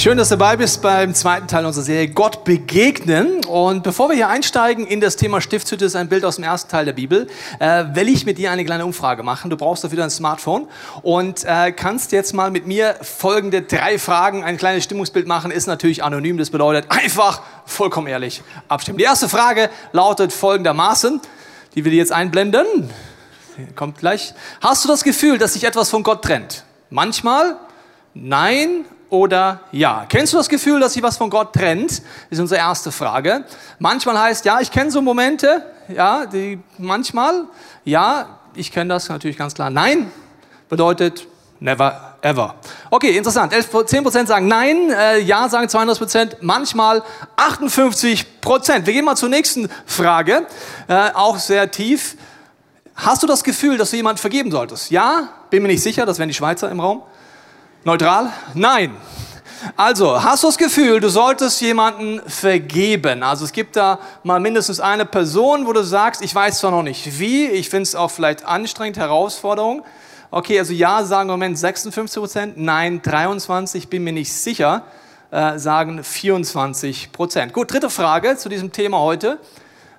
Schön, dass du dabei bist beim zweiten Teil unserer Serie Gott begegnen. Und bevor wir hier einsteigen in das Thema Stiftshütte, ist ein Bild aus dem ersten Teil der Bibel, äh, will ich mit dir eine kleine Umfrage machen. Du brauchst dafür dein Smartphone und äh, kannst jetzt mal mit mir folgende drei Fragen, ein kleines Stimmungsbild machen. Ist natürlich anonym, das bedeutet einfach vollkommen ehrlich abstimmen. Die erste Frage lautet folgendermaßen, die will ich jetzt einblenden. Kommt gleich. Hast du das Gefühl, dass sich etwas von Gott trennt? Manchmal, nein oder ja? Kennst du das Gefühl, dass sich was von Gott trennt? Ist unsere erste Frage. Manchmal heißt ja, ich kenne so Momente, ja, die manchmal, ja, ich kenne das natürlich ganz klar. Nein bedeutet never ever. Okay, interessant. 11, 10% sagen nein, äh, ja sagen 32%, manchmal 58%. Wir gehen mal zur nächsten Frage, äh, auch sehr tief. Hast du das Gefühl, dass du jemand vergeben solltest? Ja, bin mir nicht sicher, das wären die Schweizer im Raum. Neutral? Nein. Also, hast du das Gefühl, du solltest jemanden vergeben? Also es gibt da mal mindestens eine Person, wo du sagst, ich weiß zwar noch nicht wie, ich finde es auch vielleicht anstrengend, Herausforderung. Okay, also ja, sagen im Moment 56 Prozent, nein 23, bin mir nicht sicher, äh, sagen 24 Prozent. Gut, dritte Frage zu diesem Thema heute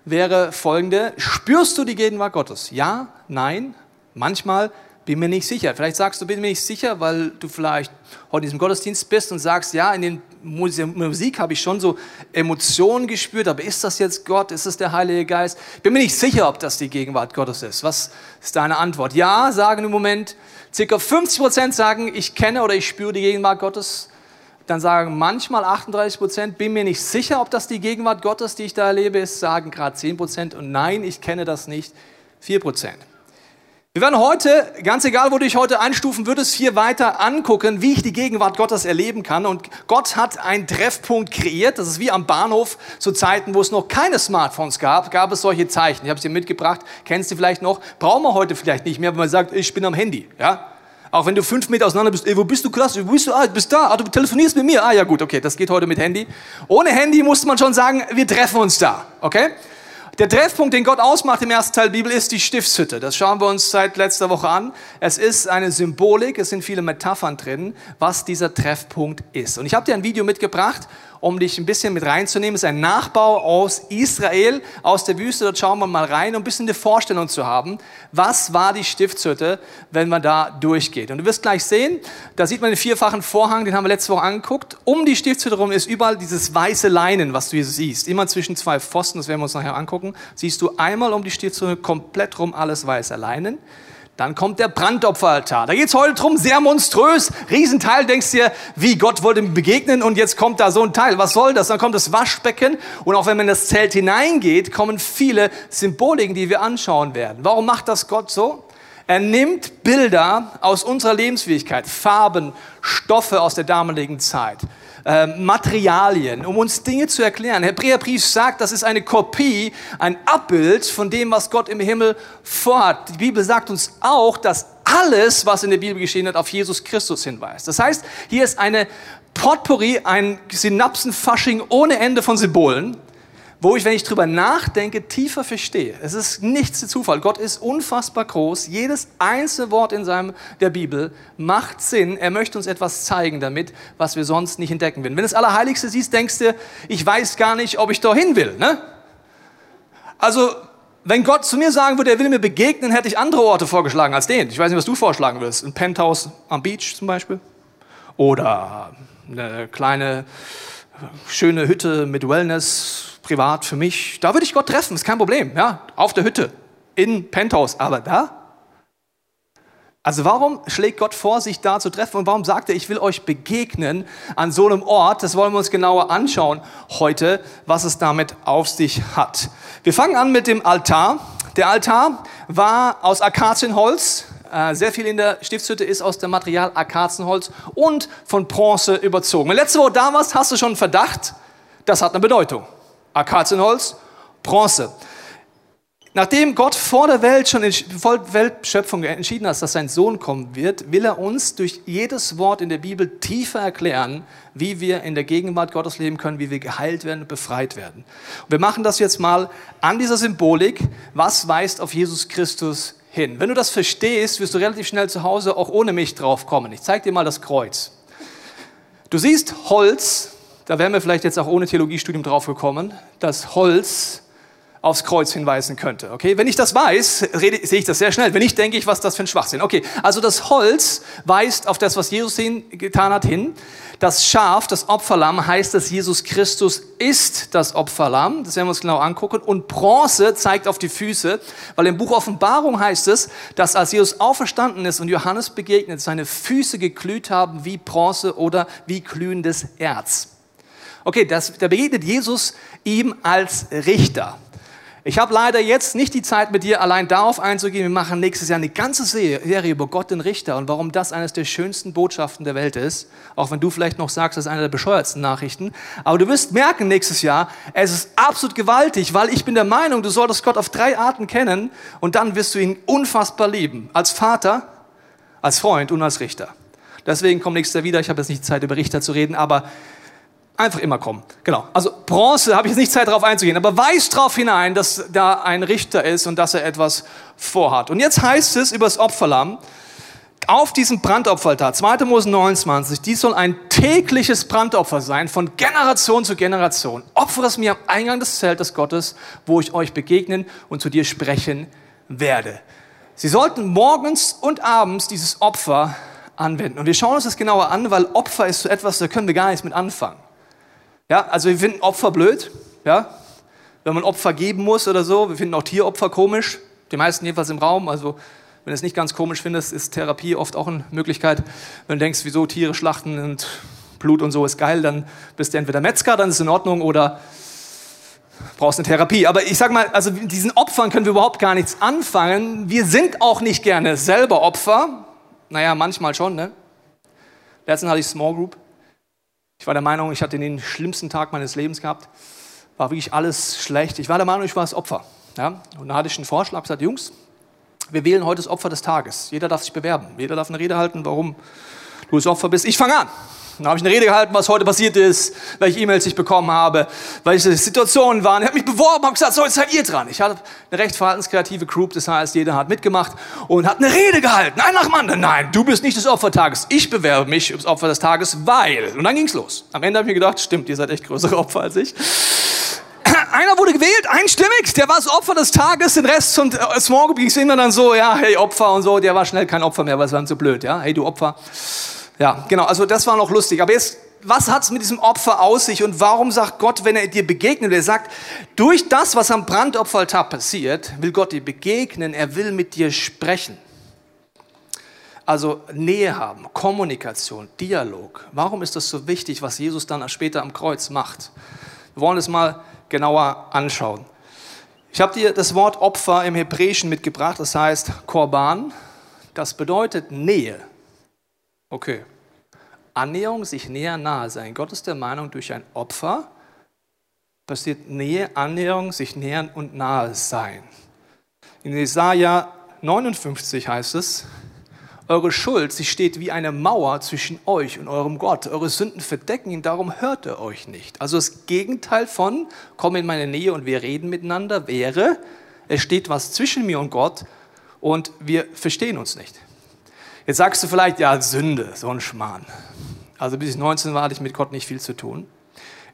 wäre folgende. Spürst du die Gegenwart Gottes? Ja, nein, manchmal bin mir nicht sicher. Vielleicht sagst du, bin mir nicht sicher, weil du vielleicht heute in diesem Gottesdienst bist und sagst, ja, in der Musik habe ich schon so Emotionen gespürt, aber ist das jetzt Gott? Ist es der Heilige Geist? Bin mir nicht sicher, ob das die Gegenwart Gottes ist. Was ist deine Antwort? Ja, sagen im Moment. Circa 50 Prozent sagen, ich kenne oder ich spüre die Gegenwart Gottes. Dann sagen manchmal 38 Prozent, bin mir nicht sicher, ob das die Gegenwart Gottes, die ich da erlebe, ist. Sagen gerade 10 Prozent und nein, ich kenne das nicht. 4 Prozent. Wir werden heute, ganz egal, wo du dich heute einstufen würdest, hier weiter angucken, wie ich die Gegenwart Gottes erleben kann. Und Gott hat einen Treffpunkt kreiert. Das ist wie am Bahnhof zu Zeiten, wo es noch keine Smartphones gab, gab es solche Zeichen. Ich habe es dir mitgebracht, kennst du vielleicht noch. Brauchen wir heute vielleicht nicht mehr, wenn man sagt, ich bin am Handy. Ja? Auch wenn du fünf Meter auseinander bist, ey, wo bist du krass, wo bist du? Ah, bist da, ah, du telefonierst mit mir. Ah ja gut, okay, das geht heute mit Handy. Ohne Handy muss man schon sagen, wir treffen uns da. Okay? Der Treffpunkt, den Gott ausmacht im ersten Teil der Bibel, ist die Stiftshütte. Das schauen wir uns seit letzter Woche an. Es ist eine Symbolik, es sind viele Metaphern drin, was dieser Treffpunkt ist. Und ich habe dir ein Video mitgebracht um dich ein bisschen mit reinzunehmen. Es ist ein Nachbau aus Israel, aus der Wüste. Dort schauen wir mal rein, um ein bisschen eine Vorstellung zu haben. Was war die Stiftshütte, wenn man da durchgeht? Und du wirst gleich sehen, da sieht man den vierfachen Vorhang, den haben wir letzte Woche angeguckt. Um die Stiftshütte herum ist überall dieses weiße Leinen, was du hier siehst. Immer zwischen zwei Pfosten, das werden wir uns nachher angucken, siehst du einmal um die Stiftshütte komplett rum alles weiße Leinen. Dann kommt der Brandopferaltar. Da geht es heute drum, sehr monströs, Riesenteil. Denkst dir, wie Gott wollte mir begegnen und jetzt kommt da so ein Teil. Was soll das? Dann kommt das Waschbecken und auch wenn man in das Zelt hineingeht, kommen viele Symboliken, die wir anschauen werden. Warum macht das Gott so? Er nimmt Bilder aus unserer Lebensfähigkeit, Farben, Stoffe aus der damaligen Zeit äh, Materialien, um uns Dinge zu erklären. Hebräerbrief sagt, das ist eine Kopie, ein Abbild von dem, was Gott im Himmel vorhat. Die Bibel sagt uns auch, dass alles, was in der Bibel geschehen hat, auf Jesus Christus hinweist. Das heißt, hier ist eine Potpourri, ein Synapsenfasching ohne Ende von Symbolen wo ich, wenn ich drüber nachdenke, tiefer verstehe. Es ist nichts Zufall. Gott ist unfassbar groß. Jedes einzelne Wort in seinem, der Bibel macht Sinn. Er möchte uns etwas zeigen damit, was wir sonst nicht entdecken würden. Wenn du das Allerheiligste siehst, denkst du, ich weiß gar nicht, ob ich dahin will. Ne? Also, wenn Gott zu mir sagen würde, er will mir begegnen, hätte ich andere Orte vorgeschlagen als den. Ich weiß nicht, was du vorschlagen willst. Ein Penthouse am Beach zum Beispiel. Oder eine kleine, schöne Hütte mit Wellness, privat für mich, da würde ich Gott treffen, ist kein Problem, ja, auf der Hütte, in Penthouse, aber da? Also warum schlägt Gott vor, sich da zu treffen und warum sagt er, ich will euch begegnen an so einem Ort? Das wollen wir uns genauer anschauen heute, was es damit auf sich hat. Wir fangen an mit dem Altar. Der Altar war aus Akazienholz. Äh, sehr viel in der Stiftshütte ist aus dem Material Akazienholz und von Bronze überzogen. Wenn letzte Woche da warst, hast du schon einen Verdacht, das hat eine Bedeutung. Akazienholz, Bronze. Nachdem Gott vor der Welt schon in vor Weltschöpfung entschieden hat, dass sein Sohn kommen wird, will er uns durch jedes Wort in der Bibel tiefer erklären, wie wir in der Gegenwart Gottes leben können, wie wir geheilt werden und befreit werden. Und wir machen das jetzt mal an dieser Symbolik. Was weist auf Jesus Christus hin? Wenn du das verstehst, wirst du relativ schnell zu Hause auch ohne mich drauf kommen. Ich zeige dir mal das Kreuz. Du siehst Holz, da wären wir vielleicht jetzt auch ohne Theologiestudium drauf gekommen, dass Holz aufs Kreuz hinweisen könnte. Okay, wenn ich das weiß, rede, sehe ich das sehr schnell. Wenn nicht, denke ich, was das für ein Schwachsinn. Okay, also das Holz weist auf das, was Jesus hin, getan hat, hin. Das Schaf, das Opferlamm, heißt, dass Jesus Christus ist das Opferlamm. Das werden wir uns genau angucken. Und Bronze zeigt auf die Füße, weil im Buch Offenbarung heißt es, dass als Jesus auferstanden ist und Johannes begegnet, seine Füße geglüht haben wie Bronze oder wie glühendes Erz. Okay, das, da begegnet Jesus ihm als Richter. Ich habe leider jetzt nicht die Zeit, mit dir allein darauf einzugehen. Wir machen nächstes Jahr eine ganze Serie über Gott den Richter und warum das eines der schönsten Botschaften der Welt ist. Auch wenn du vielleicht noch sagst, das ist eine der bescheuertsten Nachrichten. Aber du wirst merken nächstes Jahr, es ist absolut gewaltig, weil ich bin der Meinung, du solltest Gott auf drei Arten kennen und dann wirst du ihn unfassbar lieben. Als Vater, als Freund und als Richter. Deswegen komm nächstes Jahr wieder. Ich habe jetzt nicht Zeit, über Richter zu reden, aber Einfach immer kommen. Genau. Also Bronze habe ich jetzt nicht Zeit darauf einzugehen, aber weist darauf hinein, dass da ein Richter ist und dass er etwas vorhat. Und jetzt heißt es über das Opferlamm, auf diesem Brandopferaltar, 2. Mose 29, dies soll ein tägliches Brandopfer sein, von Generation zu Generation. Opfere es mir am Eingang des Zeltes Gottes, wo ich euch begegnen und zu dir sprechen werde. Sie sollten morgens und abends dieses Opfer anwenden. Und wir schauen uns das genauer an, weil Opfer ist so etwas, da können wir gar nichts mit anfangen. Ja, also wir finden Opfer blöd, ja, wenn man Opfer geben muss oder so. Wir finden auch Tieropfer komisch, die meisten jedenfalls im Raum. Also wenn du es nicht ganz komisch findest, ist Therapie oft auch eine Möglichkeit. Wenn du denkst, wieso Tiere schlachten und Blut und so ist geil, dann bist du entweder Metzger, dann ist es in Ordnung, oder brauchst eine Therapie. Aber ich sag mal, also diesen Opfern können wir überhaupt gar nichts anfangen. Wir sind auch nicht gerne selber Opfer. Naja, manchmal schon, ne? Letztens hatte ich Small Group ich war der Meinung, ich hatte den schlimmsten Tag meines Lebens gehabt. War wirklich alles schlecht. Ich war der Meinung, ich war das Opfer. Ja? Und da hatte ich einen Vorschlag, gesagt, Jungs, wir wählen heute das Opfer des Tages. Jeder darf sich bewerben. Jeder darf eine Rede halten, warum du das Opfer bist. Ich fange an. Dann habe ich eine Rede gehalten, was heute passiert ist, welche E-Mails ich bekommen habe, welche Situationen waren. Ich habe mich beworben, habe gesagt, so, jetzt seid ihr dran. Ich hatte eine recht verhaltenskreative Group, das heißt, jeder hat mitgemacht und hat eine Rede gehalten. Ein nach dem anderen. Nein, du bist nicht des Tages. Ich bewerbe mich ums Opfer des Tages, weil. Und dann ging's los. Am Ende habe ich mir gedacht, stimmt, ihr seid echt größere Opfer als ich. Einer wurde gewählt, einstimmig, der war das Opfer des Tages, den Rest zum äh, Small ging es dann so, ja, hey, Opfer und so, der war schnell kein Opfer mehr, weil es war so blöd, ja, hey, du Opfer. Ja, genau, also das war noch lustig. Aber jetzt, was hat es mit diesem Opfer aus sich und warum sagt Gott, wenn er dir begegnet, er sagt, durch das, was am Brandopferaltar passiert, will Gott dir begegnen, er will mit dir sprechen. Also Nähe haben, Kommunikation, Dialog. Warum ist das so wichtig, was Jesus dann später am Kreuz macht? Wir wollen es mal genauer anschauen. Ich habe dir das Wort Opfer im Hebräischen mitgebracht, das heißt Korban. Das bedeutet Nähe. Okay. Annäherung, sich näher nahe sein. Gott ist der Meinung, durch ein Opfer passiert Nähe, Annäherung, sich nähern und nahe sein. In Jesaja 59 heißt es, eure Schuld, sie steht wie eine Mauer zwischen euch und eurem Gott. Eure Sünden verdecken ihn, darum hört er euch nicht. Also das Gegenteil von, komm in meine Nähe und wir reden miteinander, wäre, es steht was zwischen mir und Gott und wir verstehen uns nicht. Jetzt sagst du vielleicht, ja, Sünde, so ein Schmarrn. Also bis ich 19 war, hatte ich mit Gott nicht viel zu tun.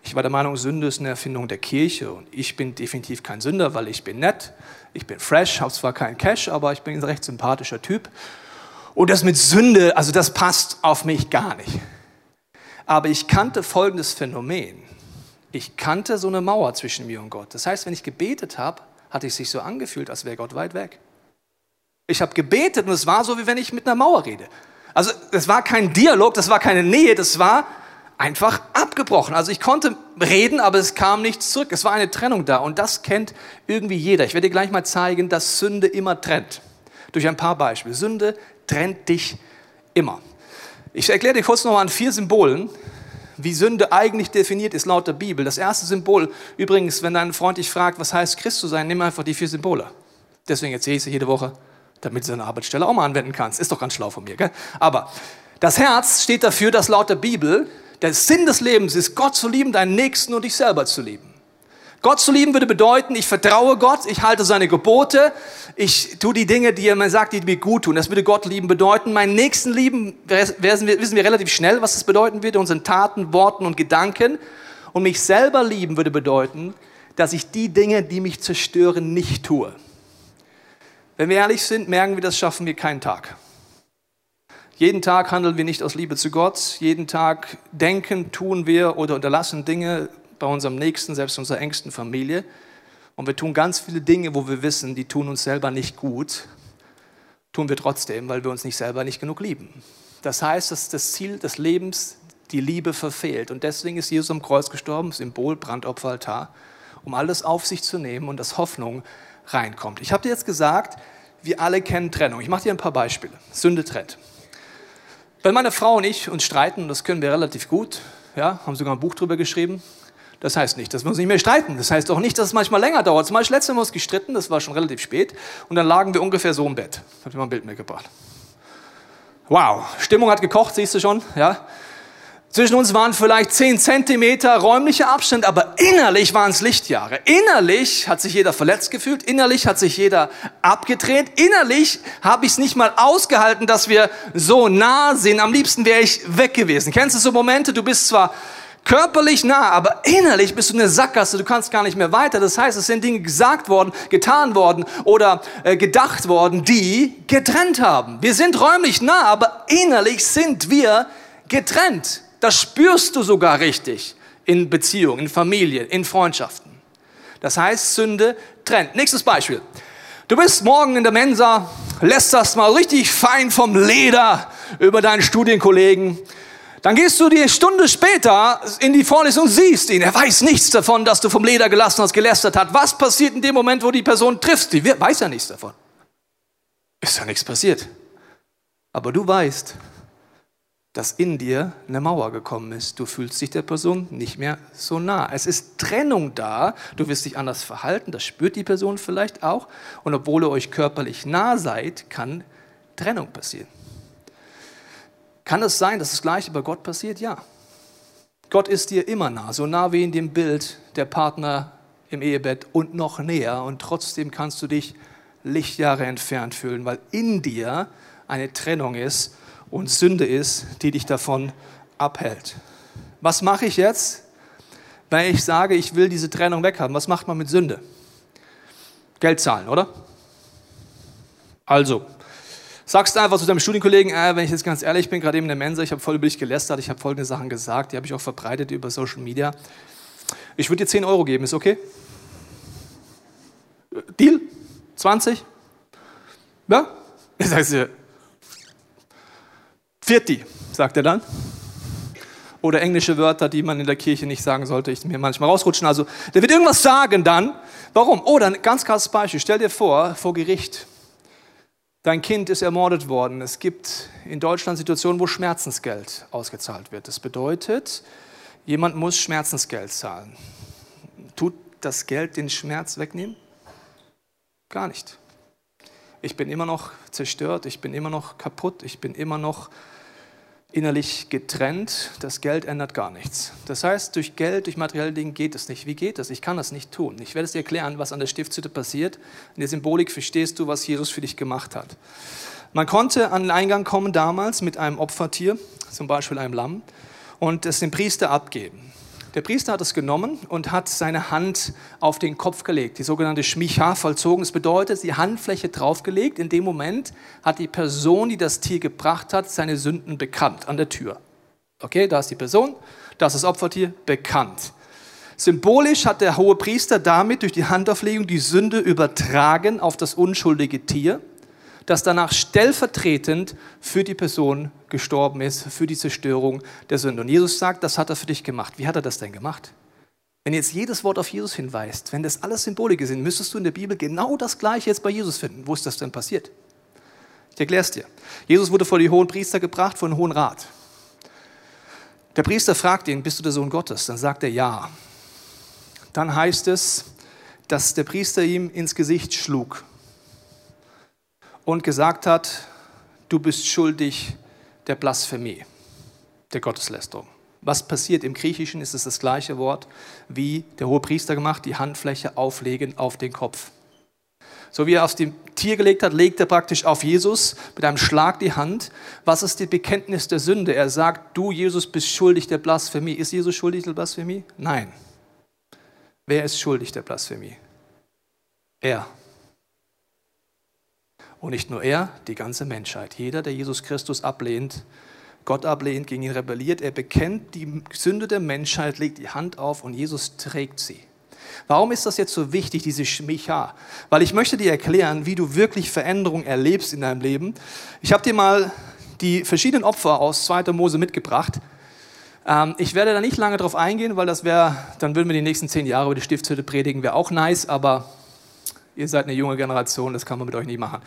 Ich war der Meinung, Sünde ist eine Erfindung der Kirche und ich bin definitiv kein Sünder, weil ich bin nett, ich bin fresh, habe zwar keinen Cash, aber ich bin ein recht sympathischer Typ. Und das mit Sünde, also das passt auf mich gar nicht. Aber ich kannte folgendes Phänomen. Ich kannte so eine Mauer zwischen mir und Gott. Das heißt, wenn ich gebetet habe, hatte ich sich so angefühlt, als wäre Gott weit weg. Ich habe gebetet und es war so, wie wenn ich mit einer Mauer rede. Also es war kein Dialog, das war keine Nähe, das war einfach abgebrochen. Also ich konnte reden, aber es kam nichts zurück. Es war eine Trennung da und das kennt irgendwie jeder. Ich werde dir gleich mal zeigen, dass Sünde immer trennt. Durch ein paar Beispiele. Sünde trennt dich immer. Ich erkläre dir kurz nochmal an vier Symbolen, wie Sünde eigentlich definiert ist laut der Bibel. Das erste Symbol, übrigens, wenn dein Freund dich fragt, was heißt Christus sein, nimm einfach die vier Symbole. Deswegen erzähle ich es jede Woche, damit du deine Arbeitsstelle auch mal anwenden kannst. Ist doch ganz schlau von mir, gell? Aber das Herz steht dafür, dass laut der Bibel der Sinn des Lebens ist, Gott zu lieben, deinen Nächsten und dich selber zu lieben. Gott zu lieben würde bedeuten, ich vertraue Gott, ich halte seine Gebote, ich tue die Dinge, die er mir sagt, die mir gut tun. Das würde Gott lieben bedeuten. Meinen Nächsten lieben wissen wir, relativ schnell, was das bedeuten würde, unseren Taten, Worten und Gedanken. Und mich selber lieben würde bedeuten, dass ich die Dinge, die mich zerstören, nicht tue. Wenn wir ehrlich sind, merken wir, das schaffen wir keinen Tag. Jeden Tag handeln wir nicht aus Liebe zu Gott. Jeden Tag denken, tun wir oder unterlassen Dinge bei unserem Nächsten, selbst unserer engsten Familie. Und wir tun ganz viele Dinge, wo wir wissen, die tun uns selber nicht gut. Tun wir trotzdem, weil wir uns nicht selber nicht genug lieben. Das heißt, dass das Ziel des Lebens die Liebe verfehlt. Und deswegen ist Jesus am Kreuz gestorben, Symbol, Brandopferaltar, um alles auf sich zu nehmen und dass Hoffnung reinkommt. Ich habe dir jetzt gesagt, wir alle kennen Trennung. Ich mache dir ein paar Beispiele. Sünde trennt. Wenn meine Frau und ich uns streiten, das können wir relativ gut, ja, haben sogar ein Buch darüber geschrieben, das heißt nicht, dass wir uns nicht mehr streiten. Das heißt auch nicht, dass es manchmal länger dauert. Zum Beispiel letztes Mal haben wir uns gestritten, das war schon relativ spät, und dann lagen wir ungefähr so im Bett. Ich habe dir mal ein Bild mitgebracht. Wow, Stimmung hat gekocht, siehst du schon, ja. Zwischen uns waren vielleicht 10 Zentimeter räumlicher Abstand, aber innerlich waren es Lichtjahre. Innerlich hat sich jeder verletzt gefühlt, innerlich hat sich jeder abgedreht, innerlich habe ich es nicht mal ausgehalten, dass wir so nah sind. Am liebsten wäre ich weg gewesen. Kennst du so Momente, du bist zwar körperlich nah, aber innerlich bist du eine Sackgasse, du kannst gar nicht mehr weiter. Das heißt, es sind Dinge gesagt worden, getan worden oder äh, gedacht worden, die getrennt haben. Wir sind räumlich nah, aber innerlich sind wir getrennt. Das spürst du sogar richtig in Beziehungen, in Familien, in Freundschaften. Das heißt, Sünde trennt. Nächstes Beispiel. Du bist morgen in der Mensa, lässt das mal richtig fein vom Leder über deinen Studienkollegen. Dann gehst du die Stunde später in die Vorlesung und siehst ihn. Er weiß nichts davon, dass du vom Leder gelassen hast, gelästert hat. Was passiert in dem Moment, wo die Person triffst? Die weiß ja nichts davon. Ist ja nichts passiert. Aber du weißt, dass in dir eine Mauer gekommen ist. Du fühlst dich der Person nicht mehr so nah. Es ist Trennung da. Du wirst dich anders verhalten. Das spürt die Person vielleicht auch. Und obwohl ihr euch körperlich nah seid, kann Trennung passieren. Kann es sein, dass das Gleiche bei Gott passiert? Ja. Gott ist dir immer nah, so nah wie in dem Bild der Partner im Ehebett und noch näher. Und trotzdem kannst du dich Lichtjahre entfernt fühlen, weil in dir eine Trennung ist und Sünde ist, die dich davon abhält. Was mache ich jetzt, wenn ich sage, ich will diese Trennung weghaben? Was macht man mit Sünde? Geld zahlen, oder? Also, sagst du einfach zu deinem Studienkollegen, äh, wenn ich jetzt ganz ehrlich bin, gerade eben in der Mensa, ich habe voll über dich gelästert, ich habe folgende Sachen gesagt, die habe ich auch verbreitet über Social Media. Ich würde dir 10 Euro geben, ist okay? Deal? 20? Ja? Ich sage dir, Vierti, sagt er dann. Oder englische Wörter, die man in der Kirche nicht sagen sollte, ich mir manchmal rausrutschen. Also, der wird irgendwas sagen dann. Warum? Oder ein ganz krasses Beispiel. Stell dir vor, vor Gericht. Dein Kind ist ermordet worden. Es gibt in Deutschland Situationen, wo Schmerzensgeld ausgezahlt wird. Das bedeutet, jemand muss Schmerzensgeld zahlen. Tut das Geld den Schmerz wegnehmen? Gar nicht. Ich bin immer noch zerstört, ich bin immer noch kaputt, ich bin immer noch innerlich getrennt. Das Geld ändert gar nichts. Das heißt, durch Geld, durch materielle Dinge geht es nicht. Wie geht das? Ich kann das nicht tun. Ich werde es dir erklären, was an der Stiftshütte passiert. In der Symbolik verstehst du, was Jesus für dich gemacht hat. Man konnte an den Eingang kommen damals mit einem Opfertier, zum Beispiel einem Lamm, und es dem Priester abgeben. Der Priester hat es genommen und hat seine Hand auf den Kopf gelegt, die sogenannte Schmicha vollzogen. Das bedeutet, die Handfläche draufgelegt. In dem Moment hat die Person, die das Tier gebracht hat, seine Sünden bekannt an der Tür. Okay, da ist die Person, das ist das Opfertier, bekannt. Symbolisch hat der hohe Priester damit durch die Handauflegung die Sünde übertragen auf das unschuldige Tier das danach stellvertretend für die Person gestorben ist, für die Zerstörung der Sünde. Und Jesus sagt, das hat er für dich gemacht. Wie hat er das denn gemacht? Wenn jetzt jedes Wort auf Jesus hinweist, wenn das alles Symbolike sind, müsstest du in der Bibel genau das Gleiche jetzt bei Jesus finden. Wo ist das denn passiert? Ich erkläre es dir. Jesus wurde vor die hohen Priester gebracht, vor den hohen Rat. Der Priester fragt ihn, bist du der Sohn Gottes? Dann sagt er ja. Dann heißt es, dass der Priester ihm ins Gesicht schlug und gesagt hat, du bist schuldig der Blasphemie, der Gotteslästerung. Was passiert im Griechischen, ist es das gleiche Wort, wie der hohe Priester gemacht, die Handfläche auflegen auf den Kopf. So wie er auf dem Tier gelegt hat, legt er praktisch auf Jesus mit einem Schlag die Hand. Was ist die Bekenntnis der Sünde? Er sagt, du Jesus bist schuldig der Blasphemie. Ist Jesus schuldig der Blasphemie? Nein. Wer ist schuldig der Blasphemie? Er. Und nicht nur er, die ganze Menschheit. Jeder, der Jesus Christus ablehnt, Gott ablehnt, gegen ihn rebelliert, er bekennt die Sünde der Menschheit, legt die Hand auf und Jesus trägt sie. Warum ist das jetzt so wichtig, diese Schmicha? Weil ich möchte dir erklären, wie du wirklich Veränderung erlebst in deinem Leben. Ich habe dir mal die verschiedenen Opfer aus 2. Mose mitgebracht. Ähm, ich werde da nicht lange drauf eingehen, weil das wäre, dann würden wir die nächsten zehn Jahre über die Stiftshütte predigen, wäre auch nice, aber ihr seid eine junge Generation, das kann man mit euch nicht machen.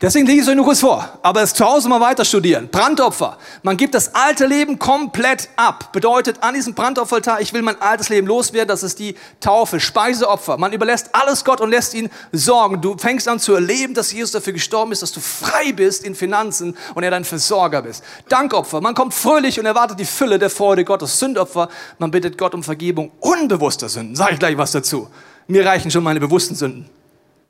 Deswegen lege ich es euch nur kurz vor. Aber es zu Hause mal weiter studieren. Brandopfer. Man gibt das alte Leben komplett ab. Bedeutet, an diesem Brandopferaltar, ich will mein altes Leben loswerden. Das ist die Taufe, Speiseopfer. Man überlässt alles Gott und lässt ihn sorgen. Du fängst an zu erleben, dass Jesus dafür gestorben ist, dass du frei bist in Finanzen und er dein Versorger bist. Dankopfer. Man kommt fröhlich und erwartet die Fülle der Freude Gottes. Sündopfer. Man bittet Gott um Vergebung unbewusster Sünden. Sag ich gleich was dazu. Mir reichen schon meine bewussten Sünden.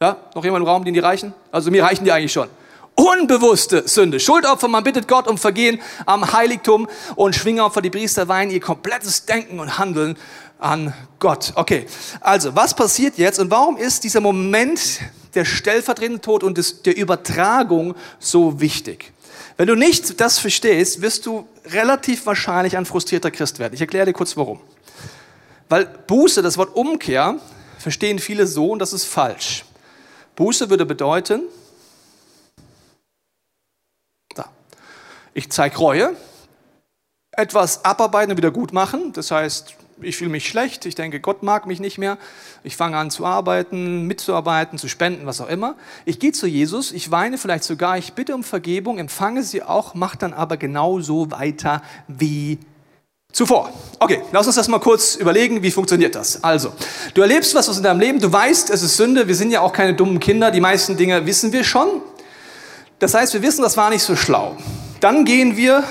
Ja, noch jemand im Raum, den die reichen? Also mir reichen die eigentlich schon. Unbewusste Sünde. Schuldopfer, man bittet Gott um Vergehen am Heiligtum und Schwingopfer, die Priester weihen ihr komplettes Denken und Handeln an Gott. Okay, also was passiert jetzt und warum ist dieser Moment der stellvertretende Tod und des, der Übertragung so wichtig? Wenn du nicht das verstehst, wirst du relativ wahrscheinlich ein frustrierter Christ werden. Ich erkläre dir kurz warum. Weil Buße, das Wort Umkehr, verstehen viele so und das ist falsch. Buße würde bedeuten, da, ich zeige Reue, etwas abarbeiten und wieder gut machen. Das heißt, ich fühle mich schlecht, ich denke, Gott mag mich nicht mehr. Ich fange an zu arbeiten, mitzuarbeiten, zu spenden, was auch immer. Ich gehe zu Jesus, ich weine vielleicht sogar, ich bitte um Vergebung, empfange sie auch, mache dann aber genauso weiter wie Zuvor. Okay, lass uns das mal kurz überlegen, wie funktioniert das? Also, du erlebst was in deinem Leben, du weißt, es ist Sünde, wir sind ja auch keine dummen Kinder, die meisten Dinge wissen wir schon. Das heißt, wir wissen, das war nicht so schlau. Dann gehen wir,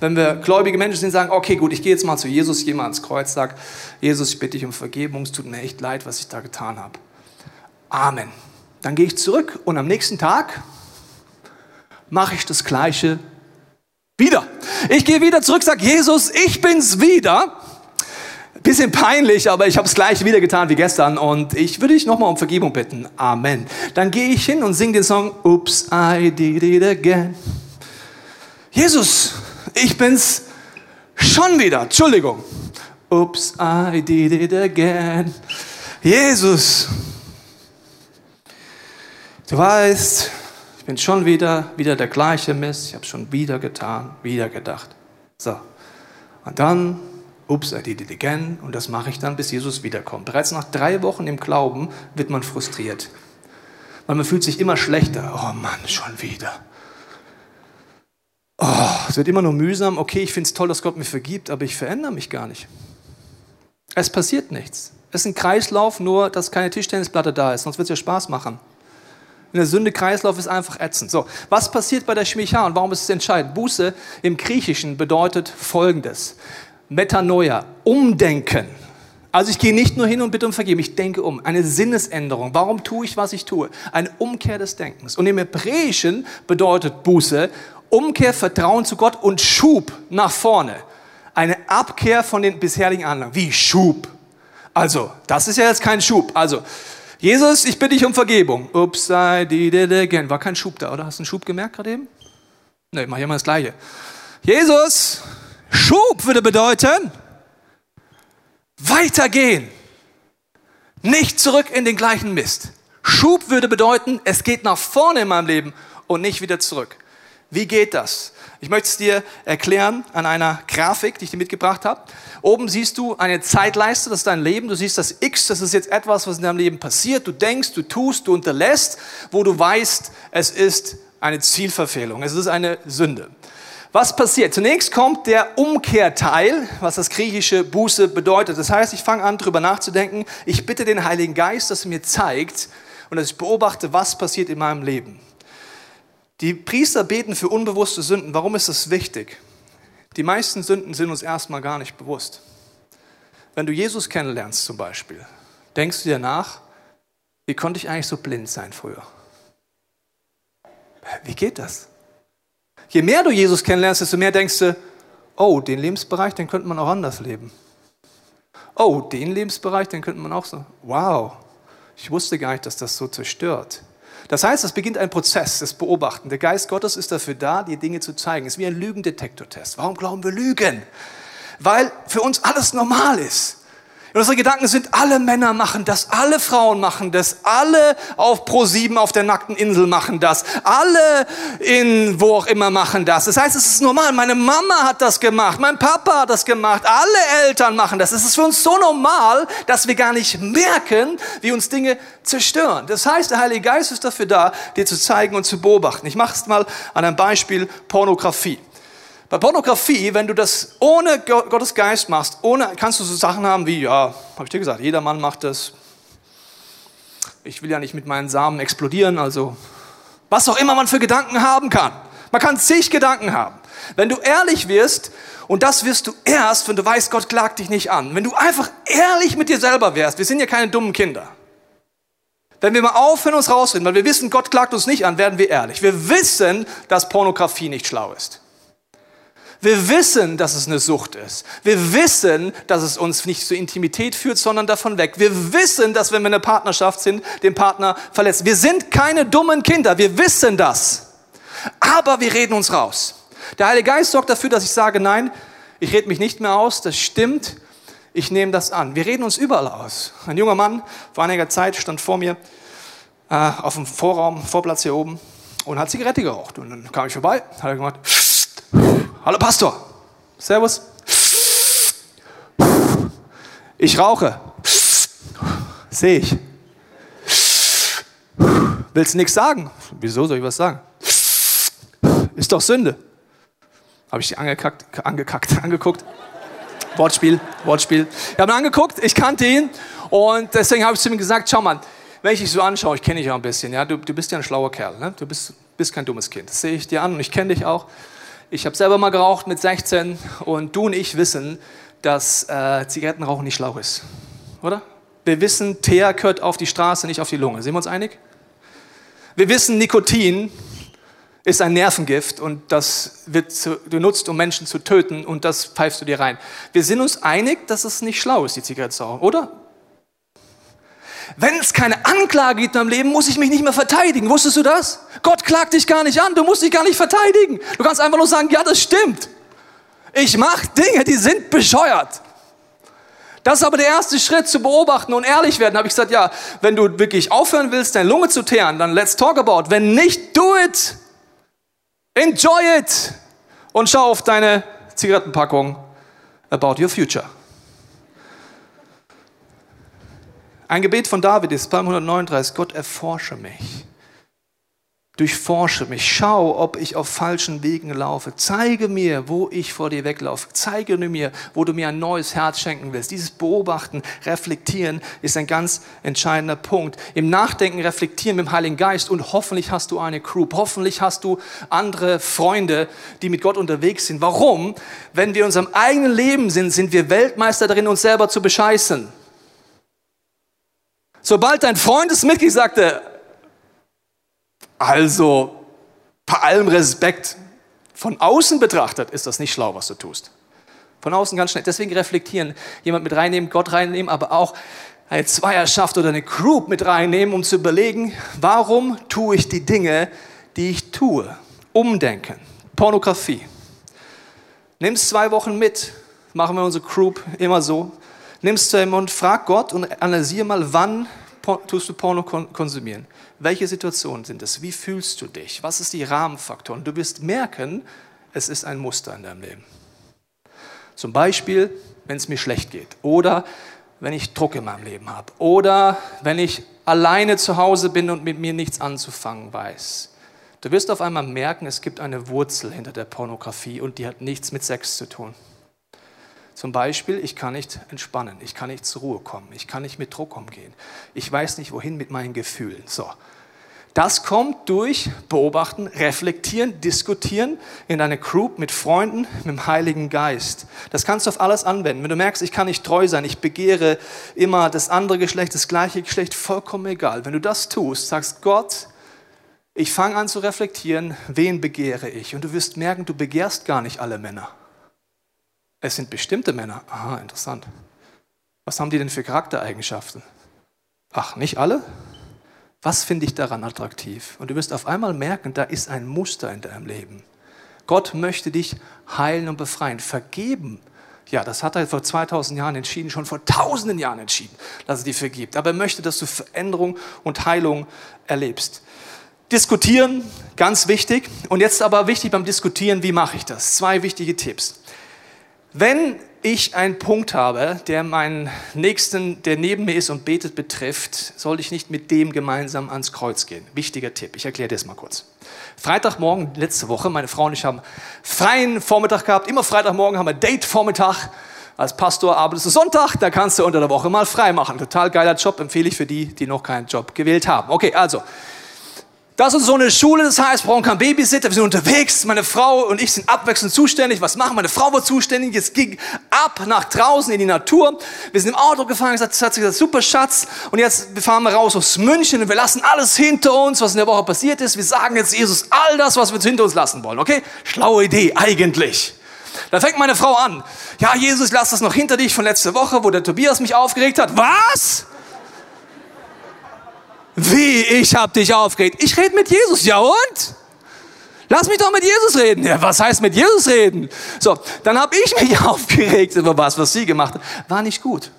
wenn wir gläubige Menschen sind, sagen, okay, gut, ich gehe jetzt mal zu Jesus, gehe mal ans Kreuz, sag, Jesus, ich bitte dich um Vergebung, es tut mir echt leid, was ich da getan habe. Amen. Dann gehe ich zurück und am nächsten Tag mache ich das Gleiche wieder. Ich gehe wieder zurück, sage Jesus, ich bin's wieder. Bisschen peinlich, aber ich habe es gleich wieder getan wie gestern und ich würde dich nochmal um Vergebung bitten. Amen. Dann gehe ich hin und singe den Song Oops, I did it again. Jesus, ich bin's schon wieder. Entschuldigung. Oops, I did it again. Jesus, du weißt, bin schon wieder, wieder der gleiche Mist, ich habe schon wieder getan, wieder gedacht. So. Und dann, ups, I did it again, und das mache ich dann, bis Jesus wiederkommt. Bereits nach drei Wochen im Glauben wird man frustriert. Weil man fühlt sich immer schlechter. Oh Mann, schon wieder. Oh, es wird immer nur mühsam. Okay, ich finde es toll, dass Gott mir vergibt, aber ich verändere mich gar nicht. Es passiert nichts. Es ist ein Kreislauf, nur dass keine Tischtennisplatte da ist, sonst wird es ja Spaß machen. Und der Sündekreislauf ist einfach ätzend. So, was passiert bei der Schmicha und warum ist es entscheidend? Buße im Griechischen bedeutet Folgendes. Metanoia, umdenken. Also ich gehe nicht nur hin und bitte um Vergebung, ich denke um. Eine Sinnesänderung. Warum tue ich, was ich tue? Eine Umkehr des Denkens. Und im Hebräischen bedeutet Buße Umkehr, Vertrauen zu Gott und Schub nach vorne. Eine Abkehr von den bisherigen Anlagen. Wie Schub. Also, das ist ja jetzt kein Schub. Also, Jesus, ich bitte dich um Vergebung. Ups, I did it again. War kein Schub da, oder? Hast du einen Schub gemerkt gerade eben? Ne, mach ich immer das Gleiche. Jesus, Schub würde bedeuten, weitergehen. Nicht zurück in den gleichen Mist. Schub würde bedeuten, es geht nach vorne in meinem Leben und nicht wieder zurück. Wie geht das? Ich möchte es dir erklären an einer Grafik, die ich dir mitgebracht habe. Oben siehst du eine Zeitleiste, das ist dein Leben. Du siehst das X, das ist jetzt etwas, was in deinem Leben passiert. Du denkst, du tust, du unterlässt, wo du weißt, es ist eine Zielverfehlung, es ist eine Sünde. Was passiert? Zunächst kommt der Umkehrteil, was das griechische Buße bedeutet. Das heißt, ich fange an, darüber nachzudenken. Ich bitte den Heiligen Geist, dass er mir zeigt und dass ich beobachte, was passiert in meinem Leben. Die Priester beten für unbewusste Sünden. Warum ist das wichtig? Die meisten Sünden sind uns erstmal gar nicht bewusst. Wenn du Jesus kennenlernst zum Beispiel, denkst du dir nach, wie konnte ich eigentlich so blind sein früher? Wie geht das? Je mehr du Jesus kennenlernst, desto mehr denkst du, oh, den Lebensbereich, den könnte man auch anders leben. Oh, den Lebensbereich, den könnte man auch so. Wow, ich wusste gar nicht, dass das so zerstört. Das heißt, es beginnt ein Prozess des Beobachten. Der Geist Gottes ist dafür da, dir Dinge zu zeigen. Es ist wie ein Lügendetektortest. Warum glauben wir Lügen? Weil für uns alles normal ist. Unsere Gedanken sind, alle Männer machen das, alle Frauen machen das, alle auf Pro7 auf der nackten Insel machen das, alle in wo auch immer machen das. Das heißt, es ist normal. Meine Mama hat das gemacht, mein Papa hat das gemacht, alle Eltern machen das. Es ist für uns so normal, dass wir gar nicht merken, wie uns Dinge zerstören. Das heißt, der Heilige Geist ist dafür da, dir zu zeigen und zu beobachten. Ich mache es mal an einem Beispiel Pornografie. Bei Pornografie, wenn du das ohne Gottes Geist machst, ohne, kannst du so Sachen haben wie, ja, habe ich dir gesagt, jeder Mann macht das. Ich will ja nicht mit meinen Samen explodieren, also was auch immer man für Gedanken haben kann. Man kann zig Gedanken haben. Wenn du ehrlich wirst, und das wirst du erst, wenn du weißt, Gott klagt dich nicht an. Wenn du einfach ehrlich mit dir selber wärst, wir sind ja keine dummen Kinder. Wenn wir mal aufhören, uns rausreden, weil wir wissen, Gott klagt uns nicht an, werden wir ehrlich. Wir wissen, dass Pornografie nicht schlau ist. Wir wissen, dass es eine Sucht ist. Wir wissen, dass es uns nicht zur Intimität führt, sondern davon weg. Wir wissen, dass wenn wir in einer Partnerschaft sind, den Partner verletzt. Wir sind keine dummen Kinder. Wir wissen das. Aber wir reden uns raus. Der Heilige Geist sorgt dafür, dass ich sage, nein, ich rede mich nicht mehr aus. Das stimmt. Ich nehme das an. Wir reden uns überall aus. Ein junger Mann vor einiger Zeit stand vor mir äh, auf dem Vorraum, Vorplatz hier oben und hat Zigarette geraucht. Und dann kam ich vorbei, hat er gemacht, Hallo Pastor. Servus. Ich rauche. Sehe ich. Willst du nichts sagen? Wieso soll ich was sagen? Ist doch Sünde. Habe ich die angekackt, angekackt, angeguckt. Wortspiel, Wortspiel. Ich habe ihn angeguckt, ich kannte ihn und deswegen habe ich zu ihm gesagt, schau mal, wenn ich dich so anschaue, ich kenne dich ja ein bisschen, ja, du, du bist ja ein schlauer Kerl, ne? du bist, bist kein dummes Kind. Das sehe ich dir an und ich kenne dich auch. Ich habe selber mal geraucht mit 16 und du und ich wissen, dass äh, Zigarettenrauchen nicht schlau ist. Oder? Wir wissen, Teer gehört auf die Straße, nicht auf die Lunge. Sind wir uns einig? Wir wissen, Nikotin ist ein Nervengift und das wird zu, benutzt, um Menschen zu töten und das pfeifst du dir rein. Wir sind uns einig, dass es nicht schlau ist, die Zigarette zu rauchen, oder? Wenn es keine Anklage gibt in deinem Leben, muss ich mich nicht mehr verteidigen. Wusstest du das? Gott klagt dich gar nicht an. Du musst dich gar nicht verteidigen. Du kannst einfach nur sagen, ja, das stimmt. Ich mache Dinge, die sind bescheuert. Das ist aber der erste Schritt, zu beobachten und ehrlich werden. Habe ich gesagt, ja, wenn du wirklich aufhören willst, deine Lunge zu teeren, dann let's talk about. Wenn nicht, do it. Enjoy it. Und schau auf deine Zigarettenpackung about your future. Ein Gebet von David ist Psalm 139, Gott erforsche mich. Durchforsche mich, schau, ob ich auf falschen Wegen laufe. Zeige mir, wo ich vor dir weglaufe. Zeige mir, wo du mir ein neues Herz schenken willst. Dieses Beobachten, Reflektieren ist ein ganz entscheidender Punkt. Im Nachdenken, Reflektieren mit dem Heiligen Geist und hoffentlich hast du eine Crew. Hoffentlich hast du andere Freunde, die mit Gott unterwegs sind. Warum? Wenn wir in unserem eigenen Leben sind, sind wir Weltmeister darin, uns selber zu bescheißen. Sobald dein Freundesmitglied sagte, also bei allem Respekt, von außen betrachtet ist das nicht schlau, was du tust. Von außen ganz schnell. Deswegen reflektieren, jemand mit reinnehmen, Gott reinnehmen, aber auch eine Zweierschaft oder eine Group mit reinnehmen, um zu überlegen, warum tue ich die Dinge, die ich tue. Umdenken. Pornografie. Nimm es zwei Wochen mit. Machen wir unsere Group immer so nimmst du im Mund, frag Gott und analysiere mal, wann tust du Porno konsumieren? Welche Situationen sind es? Wie fühlst du dich? Was ist die Rahmenfaktoren? Du wirst merken, es ist ein Muster in deinem Leben. Zum Beispiel, wenn es mir schlecht geht oder wenn ich Druck in meinem Leben habe oder wenn ich alleine zu Hause bin und mit mir nichts anzufangen weiß. Du wirst auf einmal merken, es gibt eine Wurzel hinter der Pornografie und die hat nichts mit Sex zu tun. Zum Beispiel, ich kann nicht entspannen, ich kann nicht zur Ruhe kommen, ich kann nicht mit Druck umgehen, ich weiß nicht wohin mit meinen Gefühlen. So. Das kommt durch Beobachten, Reflektieren, Diskutieren in einer Group mit Freunden, mit dem Heiligen Geist. Das kannst du auf alles anwenden. Wenn du merkst, ich kann nicht treu sein, ich begehre immer das andere Geschlecht, das gleiche Geschlecht, vollkommen egal. Wenn du das tust, sagst Gott, ich fange an zu reflektieren, wen begehre ich? Und du wirst merken, du begehrst gar nicht alle Männer. Es sind bestimmte Männer. Aha, interessant. Was haben die denn für Charaktereigenschaften? Ach, nicht alle? Was finde ich daran attraktiv? Und du wirst auf einmal merken, da ist ein Muster in deinem Leben. Gott möchte dich heilen und befreien, vergeben. Ja, das hat er vor 2000 Jahren entschieden, schon vor tausenden Jahren entschieden, dass er dir vergibt. Aber er möchte, dass du Veränderung und Heilung erlebst. Diskutieren, ganz wichtig. Und jetzt aber wichtig beim Diskutieren, wie mache ich das? Zwei wichtige Tipps. Wenn ich einen Punkt habe, der meinen Nächsten, der neben mir ist und betet, betrifft, soll ich nicht mit dem gemeinsam ans Kreuz gehen. Wichtiger Tipp. Ich erkläre dir das mal kurz. Freitagmorgen, letzte Woche, meine Frau und ich haben freien Vormittag gehabt. Immer Freitagmorgen haben wir Date-Vormittag. Als Pastor arbeitest du Sonntag, da kannst du unter der Woche mal frei machen. Total geiler Job, empfehle ich für die, die noch keinen Job gewählt haben. Okay, also, das ist so eine Schule, das heißt, wir brauchen keinen Babysitter, wir sind unterwegs, meine Frau und ich sind abwechselnd zuständig. Was machen? Meine Frau war zuständig, es ging ab nach draußen in die Natur. Wir sind im Auto gefahren, gesagt, hat sie gesagt, super Schatz. Und jetzt fahren wir raus aus München und wir lassen alles hinter uns, was in der Woche passiert ist. Wir sagen jetzt Jesus all das, was wir hinter uns lassen wollen, okay? Schlaue Idee, eigentlich. Da fängt meine Frau an. Ja, Jesus, lass das noch hinter dich von letzter Woche, wo der Tobias mich aufgeregt hat. Was? Wie, ich hab dich aufgeregt. Ich rede mit Jesus. Ja und? Lass mich doch mit Jesus reden. Ja, was heißt mit Jesus reden? So, dann habe ich mich aufgeregt über was, was sie gemacht hat. War nicht gut.